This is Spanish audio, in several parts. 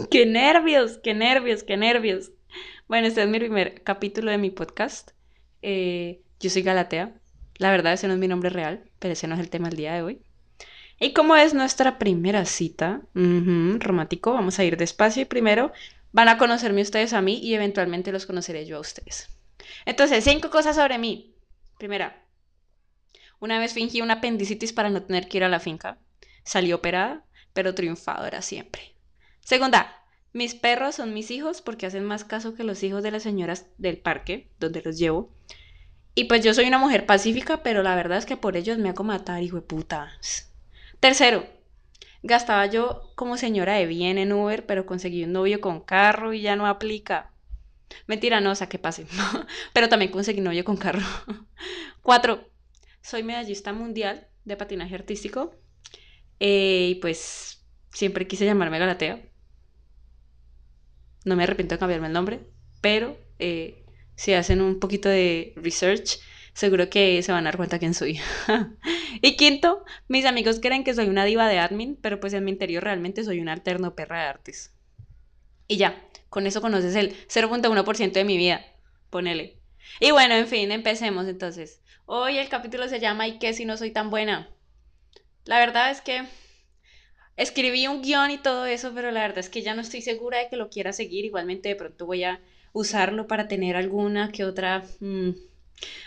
qué nervios, qué nervios, qué nervios. Bueno, este es mi primer capítulo de mi podcast. Eh, yo soy Galatea. La verdad, ese no es mi nombre real, pero ese no es el tema del día de hoy. Y como es nuestra primera cita, romántico, vamos a ir despacio y primero van a conocerme ustedes a mí y eventualmente los conoceré yo a ustedes. Entonces, cinco cosas sobre mí. Primera, una vez fingí una apendicitis para no tener que ir a la finca. Salí operada, pero triunfadora siempre. Segunda, mis perros son mis hijos porque hacen más caso que los hijos de las señoras del parque, donde los llevo. Y pues yo soy una mujer pacífica, pero la verdad es que por ellos me hago matar, hijo de putas. Tercero, gastaba yo como señora de bien en Uber, pero conseguí un novio con carro y ya no aplica. Mentira, no, o sea, que pase. pero también conseguí novio con carro. Cuatro, soy medallista mundial de patinaje artístico. Eh, y pues siempre quise llamarme Galatea. No me arrepiento de cambiarme el nombre, pero eh, si hacen un poquito de research, seguro que se van a dar cuenta quién soy. y quinto, mis amigos creen que soy una diva de admin, pero pues en mi interior realmente soy una alterno perra de artes. Y ya, con eso conoces el 0.1% de mi vida. Ponele. Y bueno, en fin, empecemos entonces. Hoy el capítulo se llama ¿Y qué si no soy tan buena? La verdad es que escribí un guion y todo eso, pero la verdad es que ya no estoy segura de que lo quiera seguir. Igualmente de pronto voy a usarlo para tener alguna que otra... Mm,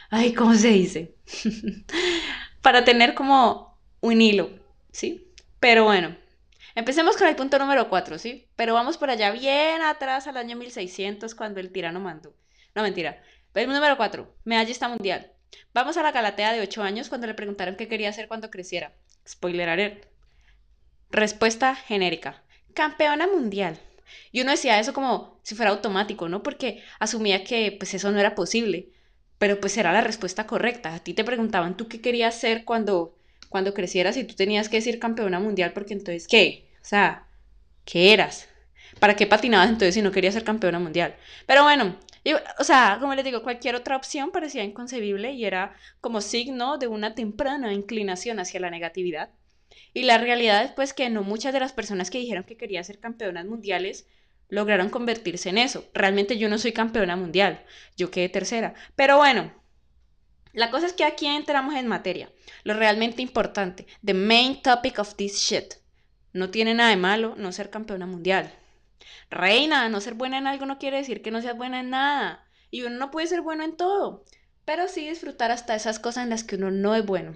ay, ¿cómo se dice? para tener como un hilo, ¿sí? Pero bueno, empecemos con el punto número 4, ¿sí? Pero vamos por allá bien atrás al año 1600 cuando el tirano mandó. No, mentira. El número 4, medallista mundial. Vamos a la Galatea de 8 años cuando le preguntaron qué quería hacer cuando creciera. Spoiler alert. Respuesta genérica. Campeona mundial. Y uno decía eso como si fuera automático, ¿no? Porque asumía que pues eso no era posible. Pero pues era la respuesta correcta. A ti te preguntaban tú qué querías ser cuando, cuando crecieras y tú tenías que decir campeona mundial porque entonces, ¿qué? O sea, ¿qué eras? ¿Para qué patinabas entonces si no querías ser campeona mundial? Pero bueno, o sea, como les digo, cualquier otra opción parecía inconcebible y era como signo de una temprana inclinación hacia la negatividad. Y la realidad es pues que no muchas de las personas que dijeron que querían ser campeonas mundiales lograron convertirse en eso. Realmente yo no soy campeona mundial, yo quedé tercera. Pero bueno, la cosa es que aquí entramos en materia. Lo realmente importante, the main topic of this shit. No tiene nada de malo no ser campeona mundial. Reina, no ser buena en algo no quiere decir que no seas buena en nada. Y uno no puede ser bueno en todo, pero sí disfrutar hasta esas cosas en las que uno no es bueno.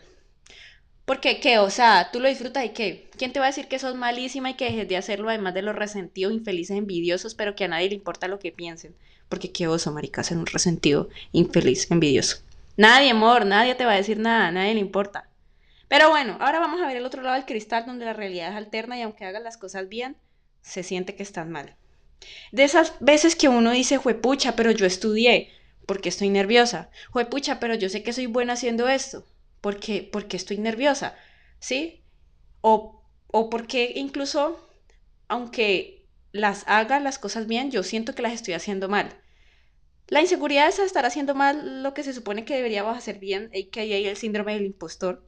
Porque, ¿qué? O sea, tú lo disfrutas y ¿qué? ¿Quién te va a decir que sos malísima y que dejes de hacerlo además de los resentidos, infelices, envidiosos, pero que a nadie le importa lo que piensen? Porque qué oso, marica, ser un resentido, infeliz, envidioso. Nadie, amor, nadie te va a decir nada, nadie le importa. Pero bueno, ahora vamos a ver el otro lado del cristal donde la realidad es alterna y aunque hagas las cosas bien, se siente que están mal. De esas veces que uno dice, juepucha, pero yo estudié, porque estoy nerviosa. Juepucha, pero yo sé que soy buena haciendo esto, porque, porque estoy nerviosa, ¿sí? O, o porque incluso, aunque las haga las cosas bien, yo siento que las estoy haciendo mal. La inseguridad es estar haciendo mal lo que se supone que deberíamos hacer bien, que hay el síndrome del impostor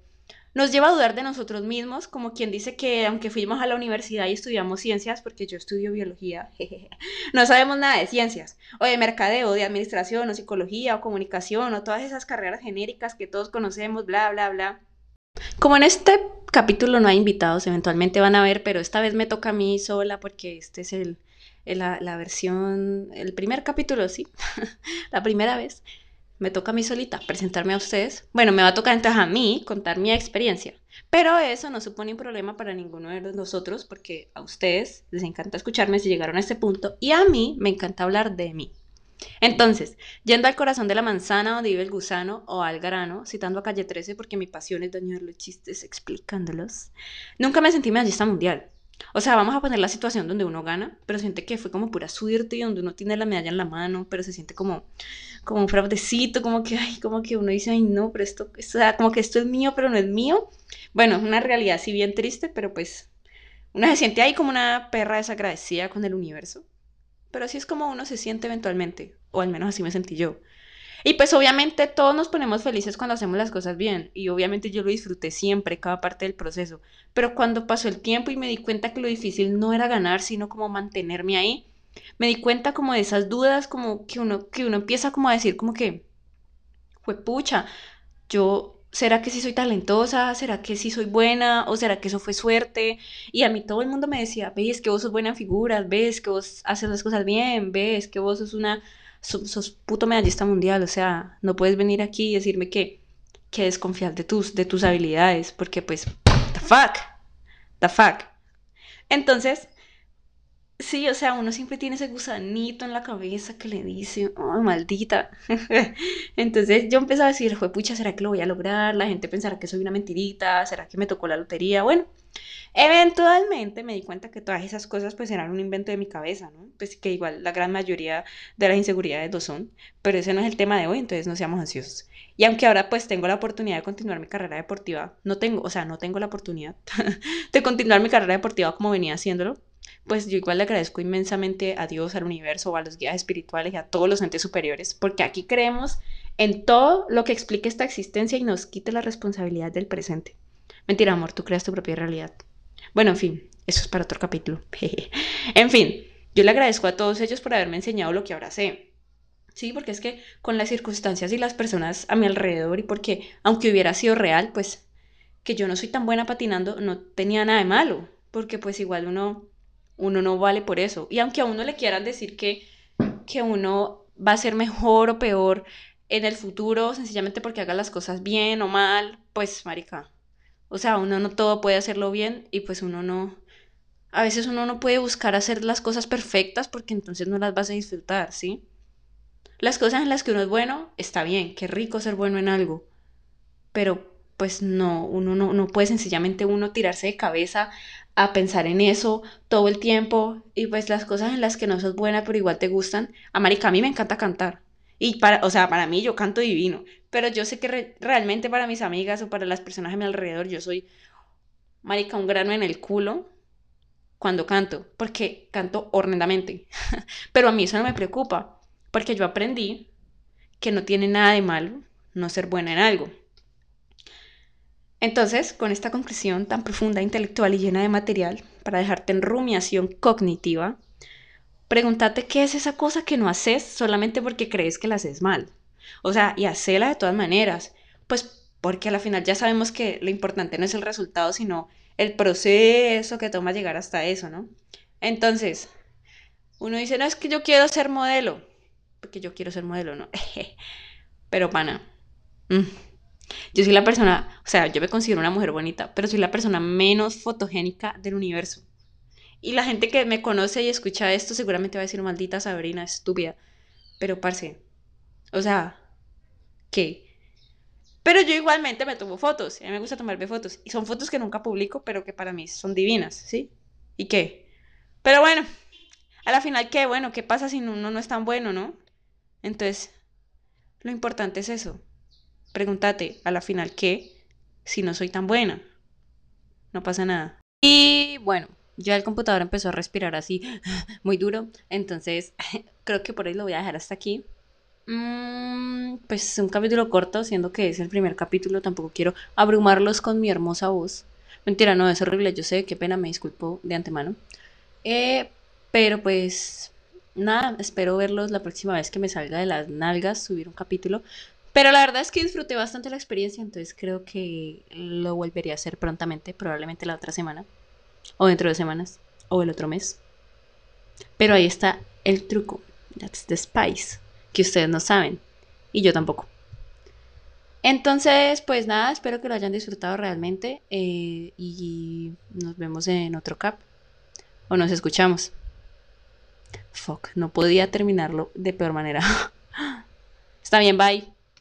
nos lleva a dudar de nosotros mismos, como quien dice que aunque fuimos a la universidad y estudiamos ciencias, porque yo estudio biología, no sabemos nada de ciencias, o de mercadeo, de administración, o psicología, o comunicación, o todas esas carreras genéricas que todos conocemos, bla, bla, bla. Como en este capítulo no hay invitados, eventualmente van a ver, pero esta vez me toca a mí sola porque este es el, la, la versión, el primer capítulo, sí, la primera vez me toca a mí solita presentarme a ustedes. Bueno, me va a tocar entonces a mí contar mi experiencia. Pero eso no supone un problema para ninguno de nosotros porque a ustedes les encanta escucharme si llegaron a este punto y a mí me encanta hablar de mí. Entonces, yendo al corazón de la manzana donde vive el gusano o al grano, citando a Calle 13 porque mi pasión es dañar los chistes explicándolos, nunca me sentí medallista mundial. O sea, vamos a poner la situación donde uno gana, pero siente que fue como pura suerte y donde uno tiene la medalla en la mano, pero se siente como, como un fraudecito, como que, ay, como que uno dice, ay, no, pero esto, o sea, como que esto es mío, pero no es mío. Bueno, es una realidad así bien triste, pero pues uno se siente ahí como una perra desagradecida con el universo. Pero así es como uno se siente eventualmente, o al menos así me sentí yo. Y pues obviamente todos nos ponemos felices cuando hacemos las cosas bien. Y obviamente yo lo disfruté siempre, cada parte del proceso. Pero cuando pasó el tiempo y me di cuenta que lo difícil no era ganar, sino como mantenerme ahí, me di cuenta como de esas dudas, como que uno, que uno empieza como a decir como que, fue pucha, yo ¿Será que sí soy talentosa? ¿Será que sí soy buena? ¿O será que eso fue suerte? Y a mí todo el mundo me decía, ves que vos sos buena figura, ves que vos haces las cosas bien, ves que vos sos una, sos, puto medallista mundial, o sea, no puedes venir aquí y decirme que, que desconfiar de tus, de tus habilidades, porque pues, the fuck, the fuck. Entonces, Sí, o sea, uno siempre tiene ese gusanito en la cabeza que le dice, oh, maldita. Entonces yo empecé a decir, pucha, ¿será que lo voy a lograr? La gente pensará que soy una mentirita, ¿será que me tocó la lotería? Bueno, eventualmente me di cuenta que todas esas cosas pues eran un invento de mi cabeza, ¿no? Pues que igual la gran mayoría de las inseguridades lo son, pero ese no es el tema de hoy, entonces no seamos ansiosos. Y aunque ahora pues tengo la oportunidad de continuar mi carrera deportiva, no tengo, o sea, no tengo la oportunidad de continuar mi carrera deportiva como venía haciéndolo, pues yo igual le agradezco inmensamente a Dios, al universo, a los guías espirituales y a todos los entes superiores, porque aquí creemos en todo lo que explique esta existencia y nos quite la responsabilidad del presente. Mentira, amor, tú creas tu propia realidad. Bueno, en fin, eso es para otro capítulo. en fin, yo le agradezco a todos ellos por haberme enseñado lo que ahora sé. Sí, porque es que con las circunstancias y las personas a mi alrededor y porque aunque hubiera sido real, pues que yo no soy tan buena patinando no tenía nada de malo, porque pues igual uno uno no vale por eso. Y aunque a uno le quieran decir que, que uno va a ser mejor o peor en el futuro, sencillamente porque haga las cosas bien o mal, pues, marica. O sea, uno no todo puede hacerlo bien y pues uno no... A veces uno no puede buscar hacer las cosas perfectas porque entonces no las vas a disfrutar, ¿sí? Las cosas en las que uno es bueno, está bien, qué rico ser bueno en algo. Pero pues no, uno no, no puede sencillamente uno tirarse de cabeza a pensar en eso todo el tiempo y pues las cosas en las que no sos buena pero igual te gustan. A Marica, a mí me encanta cantar. Y para, o sea, para mí yo canto divino, pero yo sé que realmente para mis amigas o para las personas a mi alrededor yo soy Marica un grano en el culo cuando canto, porque canto horrendamente. pero a mí eso no me preocupa, porque yo aprendí que no tiene nada de malo no ser buena en algo. Entonces, con esta conclusión tan profunda, intelectual y llena de material, para dejarte en rumiación cognitiva, pregúntate qué es esa cosa que no haces solamente porque crees que la haces mal. O sea, y hacela de todas maneras. Pues porque al final ya sabemos que lo importante no es el resultado, sino el proceso que toma llegar hasta eso, ¿no? Entonces, uno dice, no es que yo quiero ser modelo, porque yo quiero ser modelo, ¿no? Pero pana, mm, yo soy la persona, o sea, yo me considero una mujer bonita, pero soy la persona menos fotogénica del universo. Y la gente que me conoce y escucha esto seguramente va a decir, maldita Sabrina, estúpida. Pero, parce, o sea, ¿qué? Pero yo igualmente me tomo fotos, a mí me gusta tomarme fotos. Y son fotos que nunca publico, pero que para mí son divinas, ¿sí? ¿Y qué? Pero bueno, a la final, ¿qué? Bueno, ¿qué pasa si uno no es tan bueno, no? Entonces, lo importante es eso, pregúntate a la final qué si no soy tan buena. No pasa nada. Y bueno, ya el computador empezó a respirar así muy duro, entonces creo que por ahí lo voy a dejar hasta aquí. Mm, pues un capítulo corto, siendo que es el primer capítulo, tampoco quiero abrumarlos con mi hermosa voz. Mentira, no, es horrible, yo sé, qué pena, me disculpo de antemano. Eh, pero pues nada, espero verlos la próxima vez que me salga de las nalgas subir un capítulo. Pero la verdad es que disfruté bastante la experiencia, entonces creo que lo volvería a hacer prontamente, probablemente la otra semana, o dentro de semanas, o el otro mes. Pero ahí está el truco, that's the spice, que ustedes no saben, y yo tampoco. Entonces, pues nada, espero que lo hayan disfrutado realmente eh, y nos vemos en otro cap, o nos escuchamos. Fuck, no podía terminarlo de peor manera. Está bien, bye.